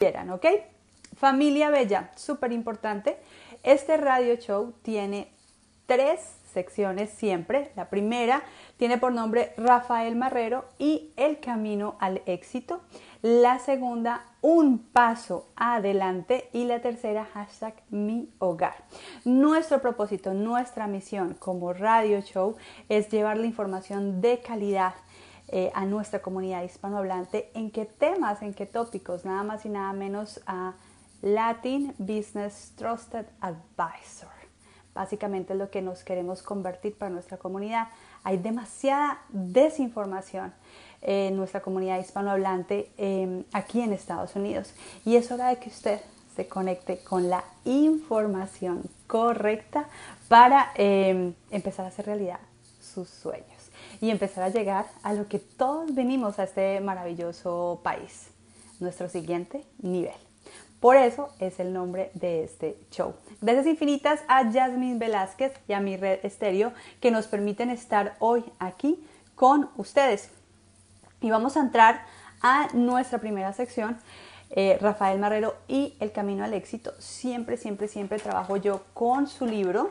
quieran, ¿ok? Familia Bella, súper importante. Este radio show tiene tres secciones siempre. La primera tiene por nombre Rafael Marrero y El Camino al Éxito. La segunda, Un Paso Adelante. Y la tercera, hashtag Mi Hogar. Nuestro propósito, nuestra misión como radio show es llevar la información de calidad eh, a nuestra comunidad hispanohablante en qué temas, en qué tópicos, nada más y nada menos a Latin Business Trusted Advisor. Básicamente es lo que nos queremos convertir para nuestra comunidad. Hay demasiada desinformación en nuestra comunidad hispanohablante em, aquí en Estados Unidos y es hora de que usted se conecte con la información correcta para em, empezar a hacer realidad sus sueños y empezar a llegar a lo que todos venimos a este maravilloso país, nuestro siguiente nivel. Por eso es el nombre de este show. Gracias infinitas a Jasmine Velázquez y a mi red estéreo que nos permiten estar hoy aquí con ustedes. Y vamos a entrar a nuestra primera sección. Eh, Rafael Marrero y El Camino al Éxito. Siempre, siempre, siempre trabajo yo con su libro,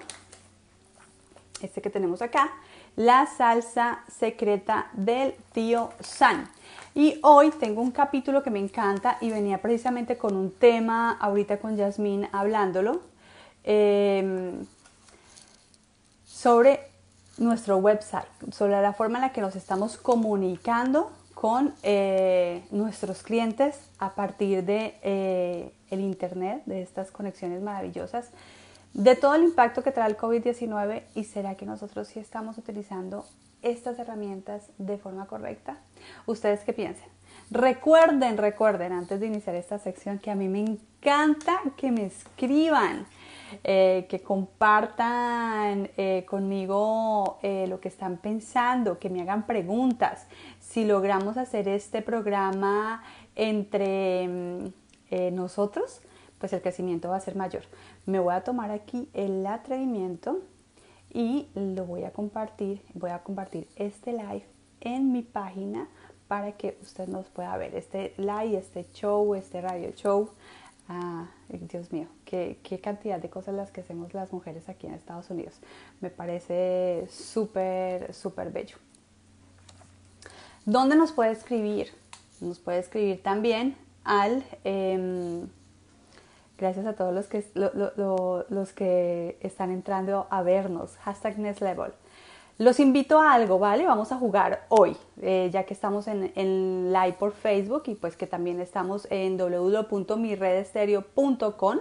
este que tenemos acá, la salsa secreta del tío San. Y hoy tengo un capítulo que me encanta y venía precisamente con un tema ahorita con Yasmín hablándolo em, sobre nuestro website, sobre la forma en la que nos estamos comunicando con eh, nuestros clientes a partir de eh, el internet, de estas conexiones maravillosas de todo el impacto que trae el COVID-19 y será que nosotros sí estamos utilizando estas herramientas de forma correcta? ¿Ustedes qué piensan? Recuerden, recuerden, antes de iniciar esta sección, que a mí me encanta que me escriban, eh, que compartan eh, conmigo eh, lo que están pensando, que me hagan preguntas. Si logramos hacer este programa entre mm, nosotros, pues el crecimiento va a ser mayor. Me voy a tomar aquí el atrevimiento y lo voy a compartir. Voy a compartir este live en mi página para que usted nos pueda ver. Este live, este show, este radio show. Ah, Dios mío, qué, qué, cantidad de cosas las que hacemos las mujeres aquí en Estados Unidos. Me parece súper, súper bello. ¿Dónde nos puede escribir? Nos puede escribir también al... Em, Gracias a todos los que, los que están entrando a vernos. Hashtag Next Level. Los invito a algo, ¿vale? Vamos a jugar hoy, eh, ya que estamos en, en, live por Facebook y pues que también estamos en www.miredestereo.com.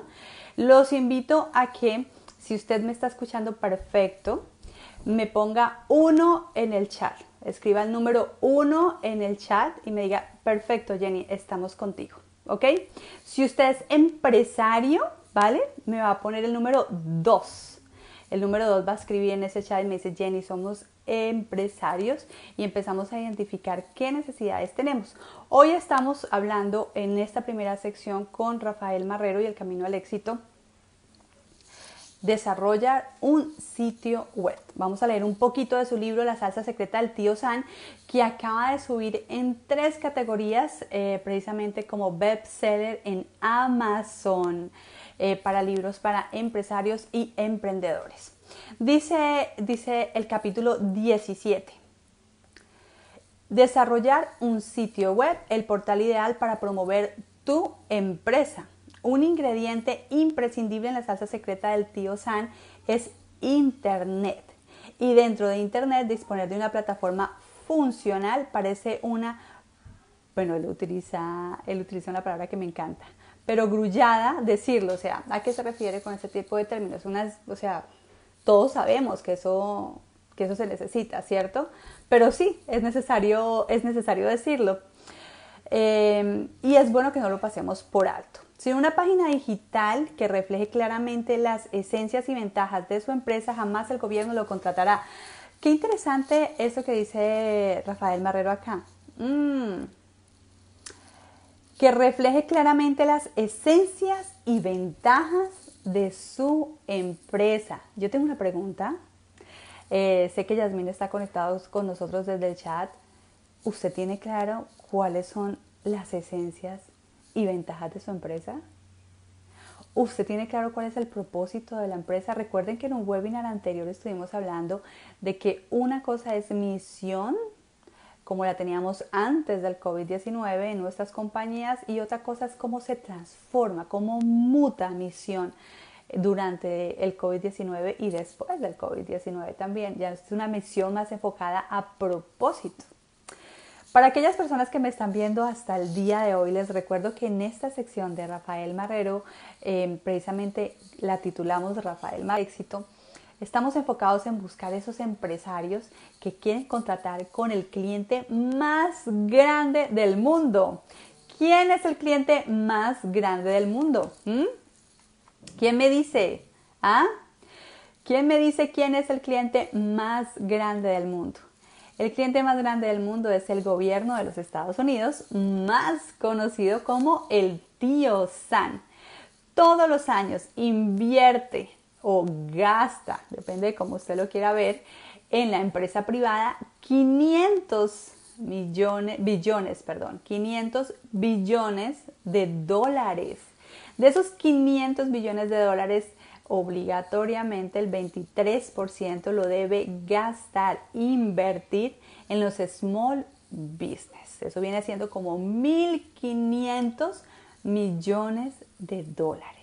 Los invito a que, si usted me está escuchando perfecto, me ponga uno en el chat. Escriba el número uno en el chat y me diga, perfecto Jenny, estamos contigo. ¿Ok? Si usted es empresario, ¿vale? Me va a poner el número 2. El número 2 va a escribir en ese chat y me dice, Jenny, somos empresarios y empezamos a identificar qué necesidades tenemos. Hoy estamos hablando en esta primera sección con Rafael Marrero y el Camino al Éxito desarrollar un sitio web. Vamos a leer un poquito de su libro La salsa secreta del tío San, que acaba de subir en tres categorías, eh, precisamente como bestseller en Amazon, eh, para libros para empresarios y emprendedores. Dice, dice el capítulo 17. Desarrollar un sitio web, el portal ideal para promover tu empresa. Un ingrediente imprescindible en la salsa secreta del tío San es Internet. Y dentro de Internet disponer de una plataforma funcional parece una, bueno, él utiliza, él utiliza una palabra que me encanta, pero grullada decirlo, o sea, ¿a qué se refiere con ese tipo de términos? O sea, todos sabemos que eso, que eso se necesita, ¿cierto? Pero sí, es necesario, es necesario decirlo. Eh, y es bueno que no lo pasemos por alto. Si una página digital que refleje claramente las esencias y ventajas de su empresa, jamás el gobierno lo contratará. Qué interesante eso que dice Rafael Marrero acá. Mm. Que refleje claramente las esencias y ventajas de su empresa. Yo tengo una pregunta. Eh, sé que Yasmín está conectado con nosotros desde el chat. ¿Usted tiene claro cuáles son las esencias y ventajas de su empresa? ¿Usted tiene claro cuál es el propósito de la empresa? Recuerden que en un webinar anterior estuvimos hablando de que una cosa es misión, como la teníamos antes del COVID-19 en nuestras compañías, y otra cosa es cómo se transforma, cómo muta misión durante el COVID-19 y después del COVID-19 también. Ya es una misión más enfocada a propósito. Para aquellas personas que me están viendo hasta el día de hoy, les recuerdo que en esta sección de Rafael Marrero, em, precisamente la titulamos Rafael Marrero Éxito, estamos enfocados en buscar esos empresarios que quieren contratar con el cliente más grande del mundo. ¿Quién es el cliente más grande del mundo? ¿Mm? ¿Quién me dice? ¿Ah? ¿Quién me dice quién es el cliente más grande del mundo? El cliente más grande del mundo es el gobierno de los Estados Unidos, más conocido como el tío San. Todos los años invierte o gasta, depende de cómo usted lo quiera ver, en la empresa privada 500 millones, billones, perdón, 500 billones de dólares. De esos 500 billones de dólares, obligatoriamente el 23% lo debe gastar, invertir en los small business. Eso viene siendo como 1.500 millones de dólares.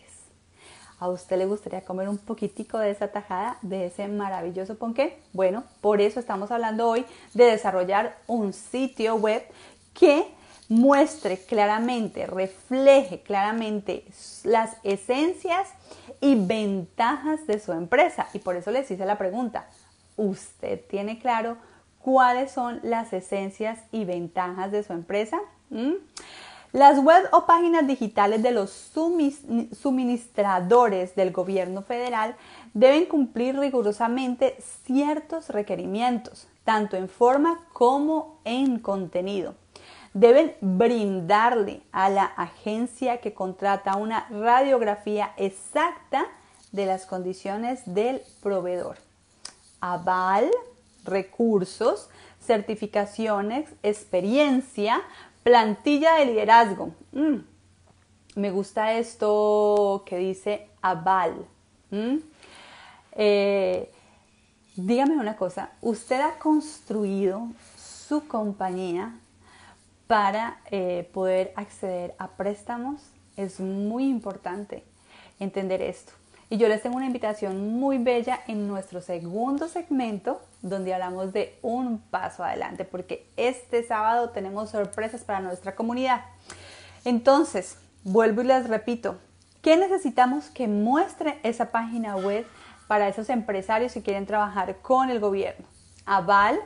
¿A usted le gustaría comer un poquitico de esa tajada, de ese maravilloso ponqué? Bueno, por eso estamos hablando hoy de desarrollar un sitio web que muestre claramente, refleje claramente las esencias y ventajas de su empresa. Y por eso les hice la pregunta, ¿usted tiene claro cuáles son las esencias y ventajas de su empresa? ¿Mm? Las web o páginas digitales de los suministradores del gobierno federal deben cumplir rigurosamente ciertos requerimientos, tanto en forma como en contenido deben brindarle a la agencia que contrata una radiografía exacta de las condiciones del proveedor. Aval, recursos, certificaciones, experiencia, plantilla de liderazgo. Mm, me gusta esto que dice aval. Mm, eh, dígame una cosa, ¿usted ha construido su compañía para eh, poder acceder a préstamos es muy importante entender esto. Y yo les tengo una invitación muy bella en nuestro segundo segmento donde hablamos de un paso adelante porque este sábado tenemos sorpresas para nuestra comunidad. Entonces, vuelvo y les repito, ¿qué necesitamos que muestre esa página web para esos empresarios que quieren trabajar con el gobierno? Aval,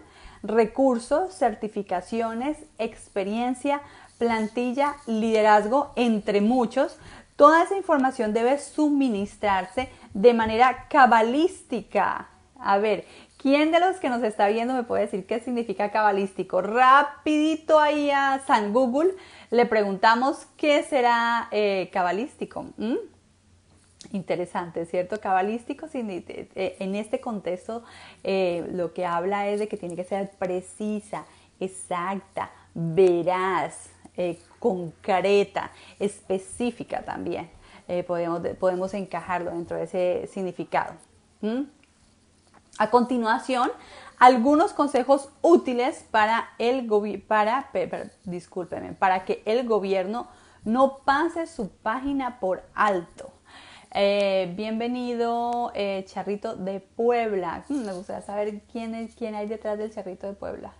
recursos, certificaciones, experiencia, plantilla, liderazgo, entre muchos. Toda esa información debe suministrarse de manera cabalística. A ver, ¿quién de los que nos está viendo me puede decir qué significa cabalístico? Rapidito ahí a San Google le preguntamos qué será eh, cabalístico. Interesante, ¿cierto? Cabalístico, eh, en este contexto eh, lo que habla es de que tiene que ser precisa, exacta, veraz, eh, concreta, específica también. podemos, podemos encajarlo dentro de ese significado. A continuación, algunos consejos útiles para el para, para que el gobierno no pase su página por alto. Eh, bienvenido, eh, Charrito de Puebla. Me gustaría saber quién, es, quién hay detrás del Charrito de Puebla.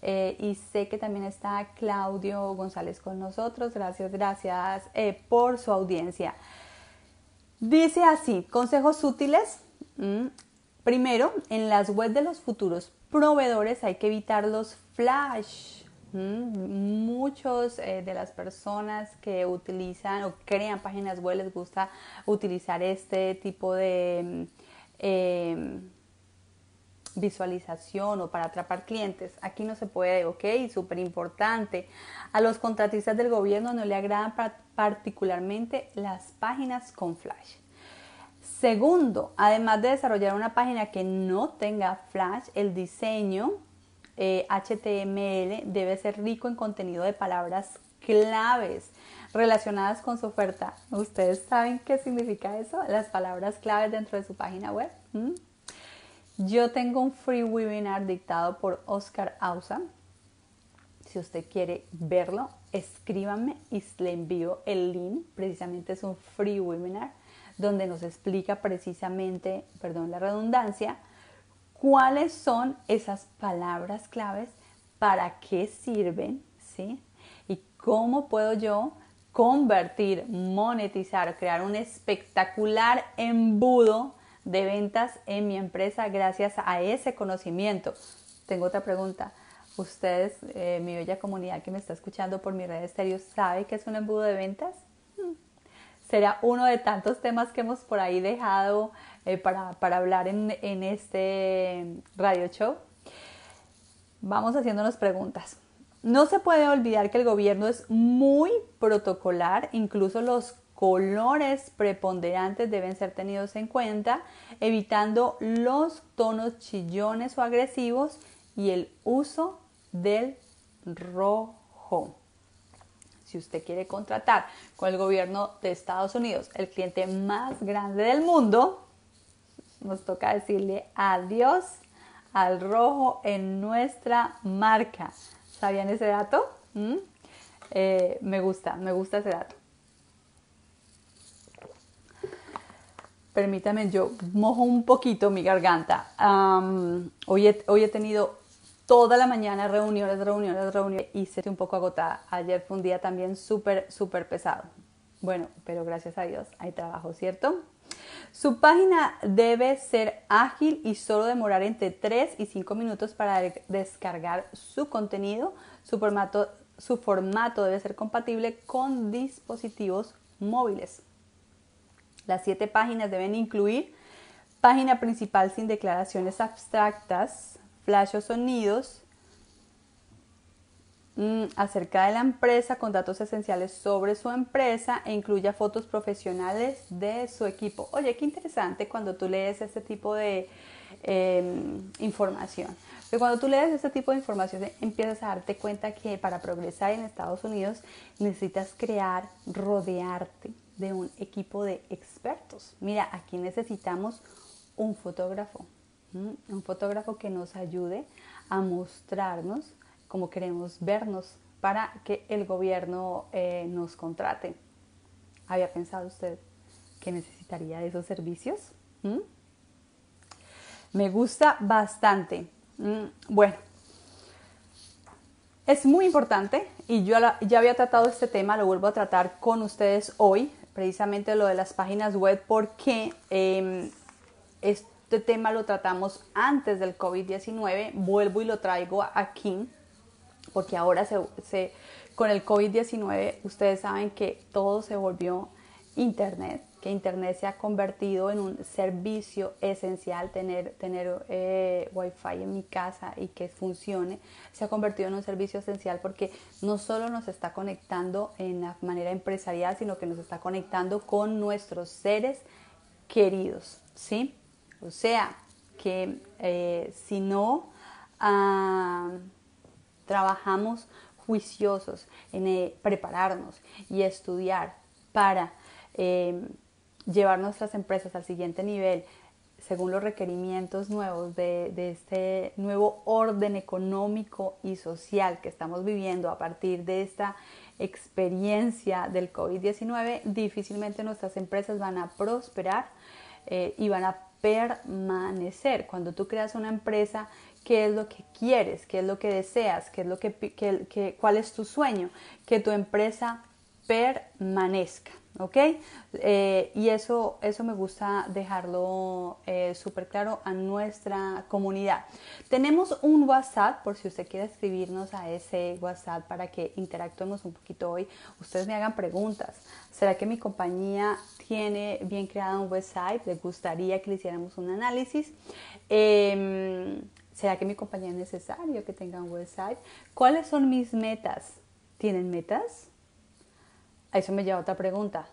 Eh, y sé que también está Claudio González con nosotros. Gracias, gracias por su audiencia. Dice así, consejos útiles. Mm, primero, en las webs de los futuros proveedores hay que evitar los flash Muchos eh, de las personas que utilizan o crean páginas web les gusta utilizar este tipo de em, visualización o para atrapar clientes. Aquí no se puede, ok, súper importante. A los contratistas del gobierno no le agradan particularmente las páginas con flash. Segundo, además de desarrollar una página que no tenga flash, el diseño HTML eh, debe ser rico en contenido de palabras claves. relacionadas con su oferta. ¿Ustedes saben qué significa eso? Las palabras claves dentro de su página web. Yo tengo un free webinar dictado por Oscar Ausa. Si usted quiere verlo, escríbame y le envío el link. Precisamente es un free webinar donde nos explica precisamente, perdón la redundancia, cuáles son esas palabras claves, para qué sirven, ¿sí? Y cómo puedo yo convertir, monetizar, crear un espectacular embudo de ventas en mi empresa gracias a ese conocimiento. Tengo otra pregunta. Ustedes, eh, mi bella comunidad que me está escuchando por mi red estéreo, ¿sabe qué es un embudo de ventas? Hmm. Será uno de tantos temas que hemos por ahí dejado eh, para, hablar en, en este radio show. Vamos haciéndonos preguntas. No se puede olvidar que el gobierno es muy protocolar, incluso los colores preponderantes deben ser tenidos en cuenta, evitando los tonos chillones o agresivos y el uso del rojo. Si usted quiere contratar con el gobierno de Estados Unidos, el cliente más grande del mundo, nos toca decirle adiós al rojo en nuestra marca. ¿Sabían ese dato? ¿Mm? Eh, me gusta, me gusta ese dato. Permítame, yo mojo un poquito mi garganta. hoy, he, tenido toda la mañana reuniones, reuniones, reuniones y se un poco agotada. Ayer fue un día también súper, súper pesado. Bueno, pero gracias a Dios hay trabajo, ¿cierto? Su página debe ser ágil y solo demorar entre 3 y 5 minutos para descargar su contenido. Su formato, debe ser compatible con dispositivos móviles. Las siete páginas deben incluir página principal sin declaraciones abstractas, flash o sonidos, Mm, acerca de la empresa con datos esenciales sobre su empresa e incluya fotos profesionales de su equipo. Oye, qué interesante cuando tú lees este tipo de em, información. Pero cuando tú lees este tipo de información empiezas a darte cuenta que para progresar en Estados Unidos necesitas crear, rodearte de un equipo de expertos. Mira, aquí necesitamos un fotógrafo, un fotógrafo que nos ayude a mostrarnos como queremos vernos para que el gobierno eh, nos contrate. ¿Había pensado usted que necesitaría esos servicios? ¿Mm? Me gusta bastante. Mm, bueno, es muy importante y yo ya había tratado este tema, lo vuelvo a tratar con ustedes hoy, precisamente lo de las páginas web, porque em, este tema lo tratamos antes del COVID-19, vuelvo y lo traigo aquí porque ahora se, con el COVID-19 ustedes saben que todo se volvió Internet, que Internet se ha convertido en un servicio esencial, tener, tener eh, Wi-Fi en mi casa y que funcione, se ha convertido en un servicio esencial porque no solo nos está conectando en la manera empresarial, sino que nos está conectando con nuestros seres queridos, ¿sí? O sea, que eh, si no... Ah, trabajamos juiciosos en prepararnos y estudiar para eh, llevar nuestras empresas al siguiente nivel según los requerimientos nuevos de, de, este nuevo orden económico y social que estamos viviendo a partir de esta experiencia del COVID-19, difícilmente nuestras empresas van a prosperar eh, y van a permanecer. Cuando tú creas una empresa qué es lo que quieres, qué es lo que deseas, qué es lo que, cuál es tu sueño, que tu empresa permanezca, ¿ok? Eh, y eso, eso me gusta dejarlo eh, súper claro a nuestra comunidad. Tenemos un WhatsApp, por si usted quiere escribirnos a ese WhatsApp para que interactuemos un poquito hoy, ustedes me hagan preguntas. ¿Será que mi compañía tiene bien creado un website? ¿Le gustaría que le hiciéramos un análisis? Em, ¿Será que mi compañía es necesario que tenga un website? ¿Cuáles son mis metas? ¿Tienen metas? A eso me lleva otra pregunta.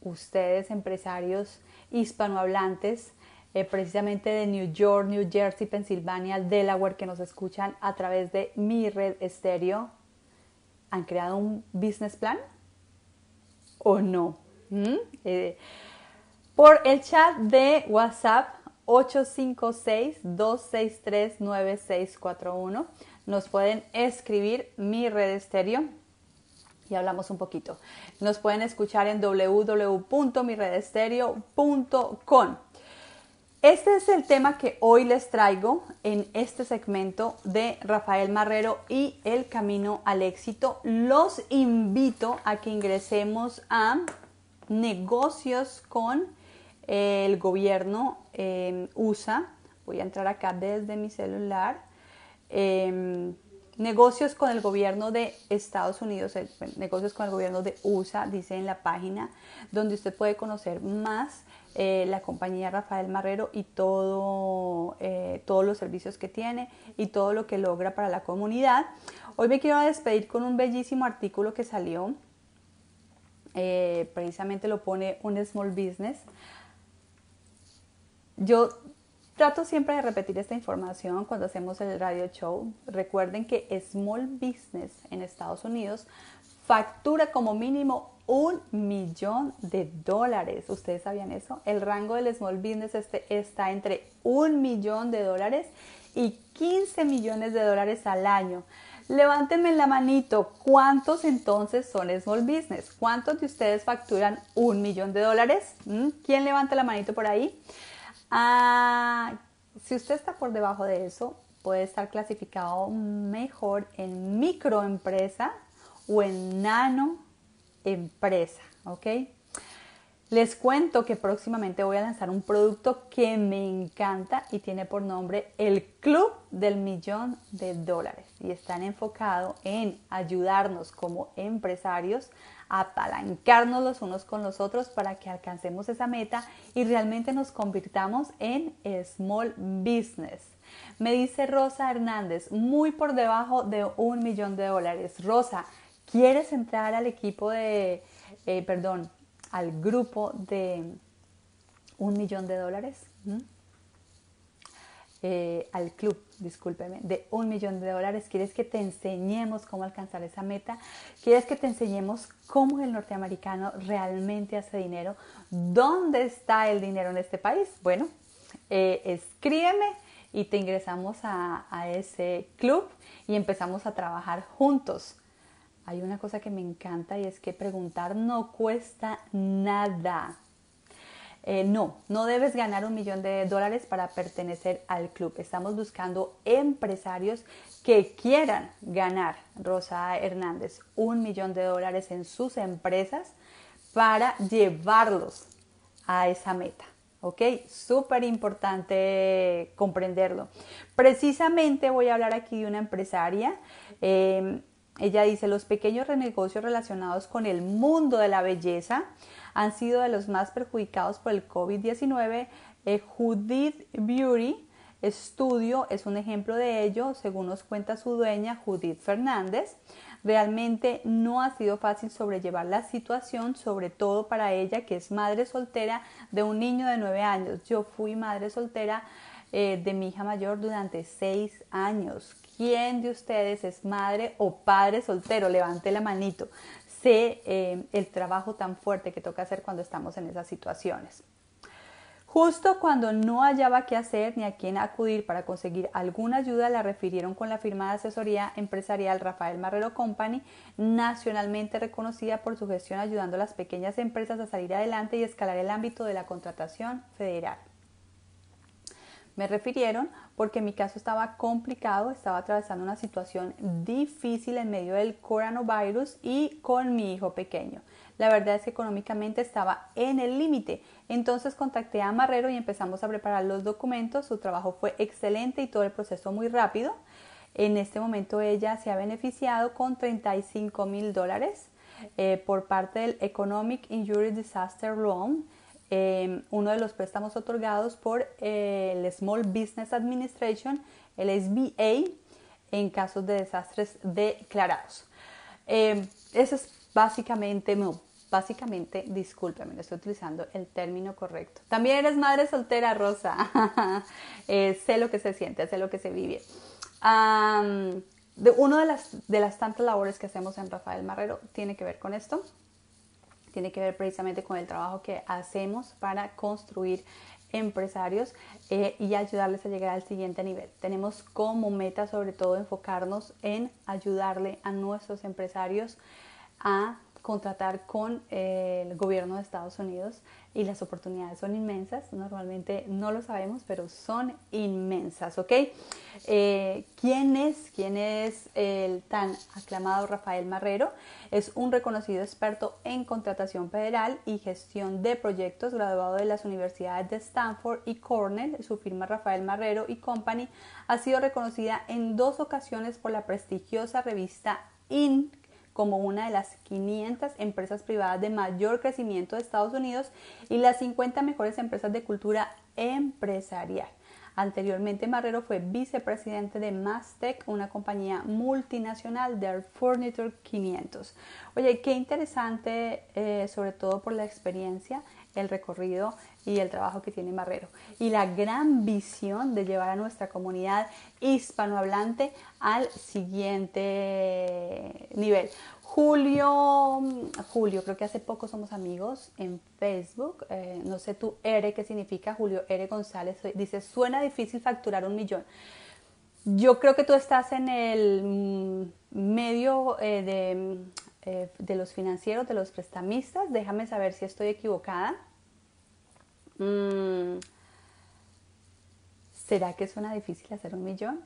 Ustedes, empresarios hispanohablantes, eh, precisamente de New York, New Jersey, Pensilvania, Delaware, que nos escuchan a través de mi red estéreo, ¿han creado un business plan? o no. Eh, por el chat de WhatsApp 856-263-9641 nos pueden escribir mi red estéreo y hablamos un poquito. Nos pueden escuchar en www.miredestereo.com. Este es el tema que hoy les traigo en este segmento de Rafael Marrero y el camino al éxito. Los invito a que ingresemos a negocios con el gobierno eh, USA. Voy a entrar acá desde mi celular. Em, negocios con el gobierno de Estados Unidos, eh, negocios con el gobierno de USA, dice en la página, donde usted puede conocer más eh, la compañía Rafael Marrero y todo, eh, todos los servicios que tiene y todo lo que logra para la comunidad. Hoy me quiero despedir con un bellísimo artículo que salió, precisamente lo pone un small business. Yo trato siempre de repetir esta información cuando hacemos el radio show. Recuerden que small business en Estados Unidos factura como mínimo un millón de dólares. ¿Ustedes sabían eso? El rango del small business este está entre un millón de dólares y 15 millones de dólares al año. Levántenme la manito, ¿cuántos entonces son small business? ¿Cuántos de ustedes facturan un millón de dólares? ¿Mm? ¿Quién levanta la manito por ahí? Ah, si usted está por debajo de eso, puede estar clasificado mejor en microempresa o en nano empresa, ¿ok? Les cuento que próximamente voy a lanzar un producto que me encanta y tiene por nombre el Club del Millón de Dólares y están enfocados en ayudarnos como empresarios apalancarnos los unos con los otros para que alcancemos esa meta y realmente nos convirtamos en small business. Me dice Rosa Hernández, muy por debajo de un millón de dólares. Rosa, ¿Quieres entrar al equipo de, eh, perdón, al grupo de un millón de dólares? ¿Mm? Eh, al club, discúlpeme, de un millón de dólares. ¿Quieres que te enseñemos cómo alcanzar esa meta? ¿Quieres que te enseñemos cómo el norteamericano realmente hace dinero? ¿Dónde está el dinero en este país? Bueno, eh, escríbeme y te ingresamos a, a ese club y empezamos a trabajar juntos hay una cosa que me encanta y es que preguntar no cuesta nada. Eh, no, no debes ganar un millón de dólares para pertenecer al club. Estamos buscando empresarios que quieran ganar, Rosa Hernández, un millón de dólares en sus empresas para llevarlos a esa meta. ¿Ok? Súper importante comprenderlo. Precisamente voy a hablar aquí de una empresaria. Eh, ella dice, los pequeños negocios relacionados con el mundo de la belleza han sido de los más perjudicados por el COVID-19. Eh, Judith Beauty Studio es un ejemplo de ello, según nos cuenta su dueña Judith Fernández. Realmente no ha sido fácil sobrellevar la situación, sobre todo para ella que es madre soltera de un niño de nueve años. Yo fui madre soltera eh, de mi hija mayor durante seis años. ¿Quién de ustedes es madre o padre soltero? Levante la manito. Eh, el trabajo tan fuerte que toca hacer cuando estamos en esas situaciones. Justo cuando no hallaba qué hacer ni a quién acudir para conseguir alguna ayuda, la refirieron con la firma de asesoría empresarial Rafael Marrero Company, nacionalmente reconocida por su gestión ayudando a las pequeñas empresas a salir adelante y escalar el ámbito de la contratación federal. Me refirieron porque mi caso estaba complicado, estaba atravesando una situación difícil en medio del coronavirus y con mi hijo pequeño. La verdad es que económicamente estaba en el límite. Entonces contacté a Marrero y empezamos a preparar los documentos. Su trabajo fue excelente y todo el proceso muy rápido. En este momento ella se ha beneficiado con 35 mil dólares eh, por parte del Economic Injury Disaster Loan Em, uno de los préstamos otorgados por eh, el Small Business Administration, el SBA, en casos de desastres declarados. Eh, eso es básicamente, no, básicamente, discúlpeme, estoy utilizando el término correcto. También eres madre soltera, Rosa. Eh, sé lo que se siente, sé lo que se vive. de, una de las, de las tantas labores que hacemos en Rafael Marrero tiene que ver con esto tiene que ver precisamente con el trabajo que hacemos para construir empresarios eh, y ayudarles a llegar al siguiente nivel. Tenemos como meta sobre todo enfocarnos en ayudarle a nuestros empresarios a contratar con eh, el gobierno de Estados Unidos y las oportunidades son inmensas. Normalmente no lo sabemos, pero son inmensas, ¿ok? Eh, ¿Quién es? ¿Quién es el tan aclamado Rafael Marrero? Es un reconocido experto en contratación federal y gestión de proyectos, graduado de las universidades de Stanford y Cornell. Su firma Rafael Marrero y Company ha sido reconocida en dos ocasiones por la prestigiosa revista IN como una de las 500 empresas privadas de mayor crecimiento de Estados Unidos y las 50 mejores empresas de cultura empresarial. Anteriormente, Marrero fue vicepresidente de Mastec, una compañía multinacional del Furniture 500. Oye, qué interesante, eh, sobre todo por la experiencia, el recorrido y el trabajo que tiene Marrero. Y la gran visión de llevar a nuestra comunidad hispanohablante al siguiente nivel. Julio, Julio, creo que hace poco somos amigos en Facebook. Eh, no sé tú, Ere, qué significa. Julio Ere González dice, suena difícil facturar un millón. Yo creo que tú estás en el mm, medio eh, de, eh, de, los financieros, de los prestamistas. Déjame saber si estoy equivocada. Mm, ¿Será que suena difícil hacer un millón?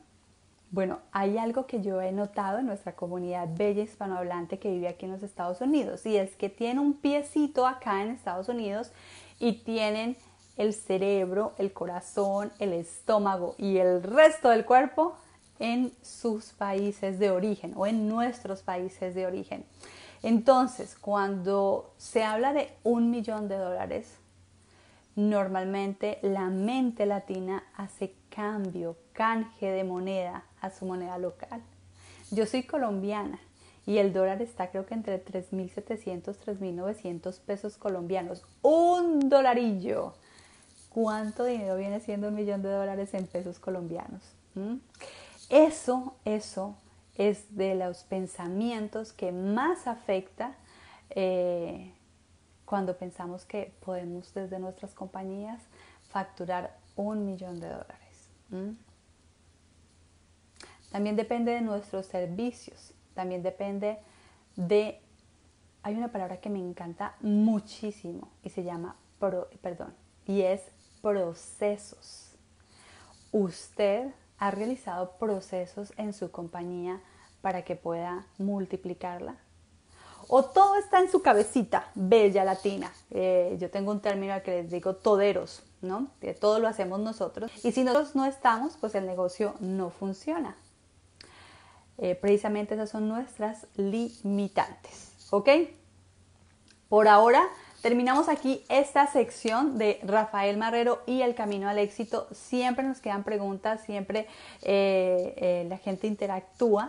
Bueno, hay algo que yo he notado en nuestra comunidad bella hispanohablante que vive aquí en los Estados Unidos y es que tiene un piecito acá en Estados Unidos y tienen el cerebro, el corazón, el estómago y el resto del cuerpo en sus países de origen o en nuestros países de origen. Entonces, cuando se habla de un millón de dólares, Normalmente la mente latina hace cambio, canje de moneda a su moneda local. Yo soy colombiana y el dólar está creo que entre 3.700, 3.900 pesos colombianos. Un dolarillo. ¿Cuánto dinero viene siendo un millón de dólares en pesos colombianos? ¿Mm? Eso, eso es de los pensamientos que más afecta eh, cuando pensamos que podemos desde nuestras compañías facturar un millón de dólares. También depende de nuestros servicios, también depende de, hay una palabra que me encanta muchísimo y se llama, perdón, y es procesos. Usted ha realizado procesos en su compañía para que pueda multiplicarla, o todo está en su cabecita, bella latina. Eh, yo tengo un término que les digo toderos, ¿no? Todo lo hacemos nosotros. Y si nosotros no estamos, pues el negocio no funciona. Eh, precisamente esas son nuestras limitantes, ¿ok? Por ahora Terminamos aquí esta sección de Rafael Marrero y el camino al éxito. Siempre nos quedan preguntas, siempre eh, la gente interactúa